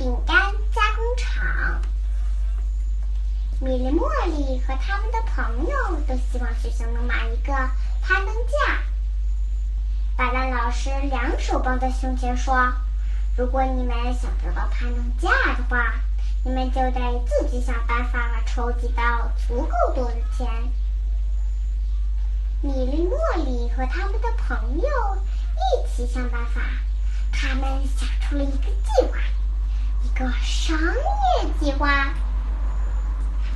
饼干加工厂。米莉、茉莉和他们的朋友都希望学校能买一个攀登架。白兰老师两手抱在胸前说：“如果你们想得到攀登架的话，你们就得自己想办法筹集到足够多的钱。”米莉、茉莉和他们的朋友一起想办法，他们想出了一个计划，一个商业计划。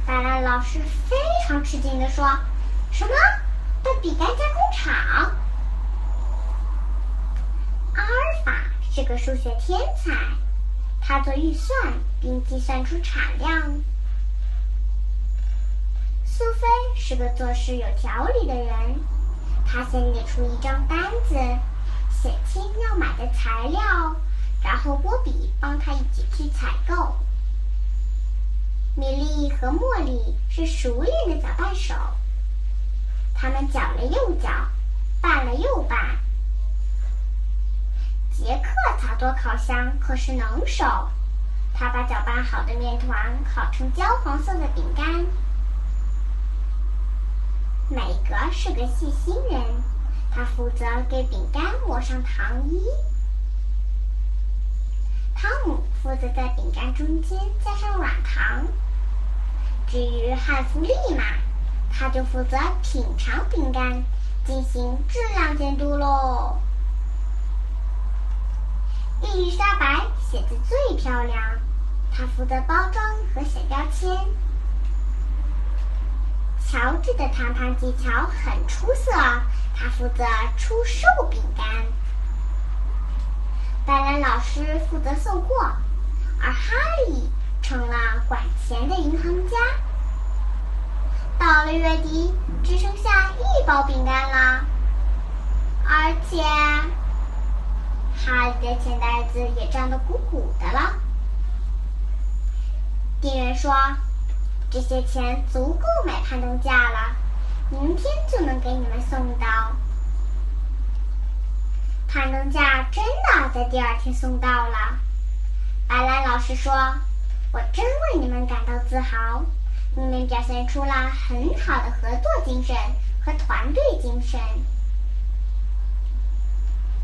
白兰老师非常吃惊地说：“什么？的饼干加工厂？”阿尔法是个数学天才，他做预算并计算出产量。苏菲是个做事有条理的人，她先列出一张单子，写清要买的材料，然后波比帮他一起去采购。米莉和茉莉是熟练的搅拌手，他们搅了又搅，拌了又拌。杰克操作烤箱可是能手，他把搅拌好的面团烤成焦黄色的饼干。美格是个细心人，他负责给饼干抹上糖衣。负责在饼干中间加上软糖。至于汉弗利嘛，他就负责品尝饼干，进行质量监督喽。伊丽莎白写字最漂亮，她负责包装和写标签。乔治的谈判技巧很出色，他负责出售饼干。白兰老师负责送货，而哈利成了管钱的银行家。到了月底，只剩下一包饼干了，而且哈利的钱袋子也胀得鼓鼓的了。店员说。这些钱足够买攀登架了，明天就能给你们送到。攀登架真的在第二天送到了。白兰老师说：“我真为你们感到自豪，你们表现出了很好的合作精神和团队精神。”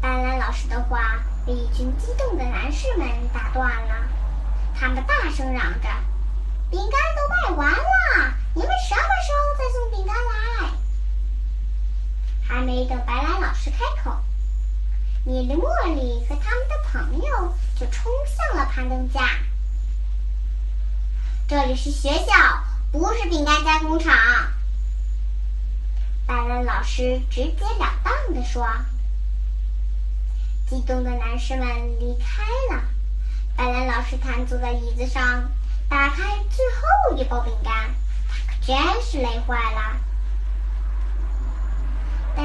白兰老师的话被一群激动的男士们打断了，他们大声嚷着。饼干都卖完了，你们什么时候再送饼干来？还没等白兰老师开口，米莉、茉莉和他们的朋友就冲向了攀登架。这里是学校，不是饼干加工厂。白兰老师直截了当地说。激动的男士们离开了，白兰老师瘫坐在椅子上。打开最后一包饼干，他可真是累坏了。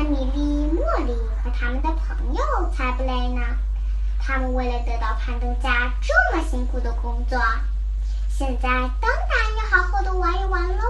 米莉、茉莉和他们的朋友才不累呢。他们为了得到攀登架这么辛苦的工作，现在当然要好好的玩一玩喽。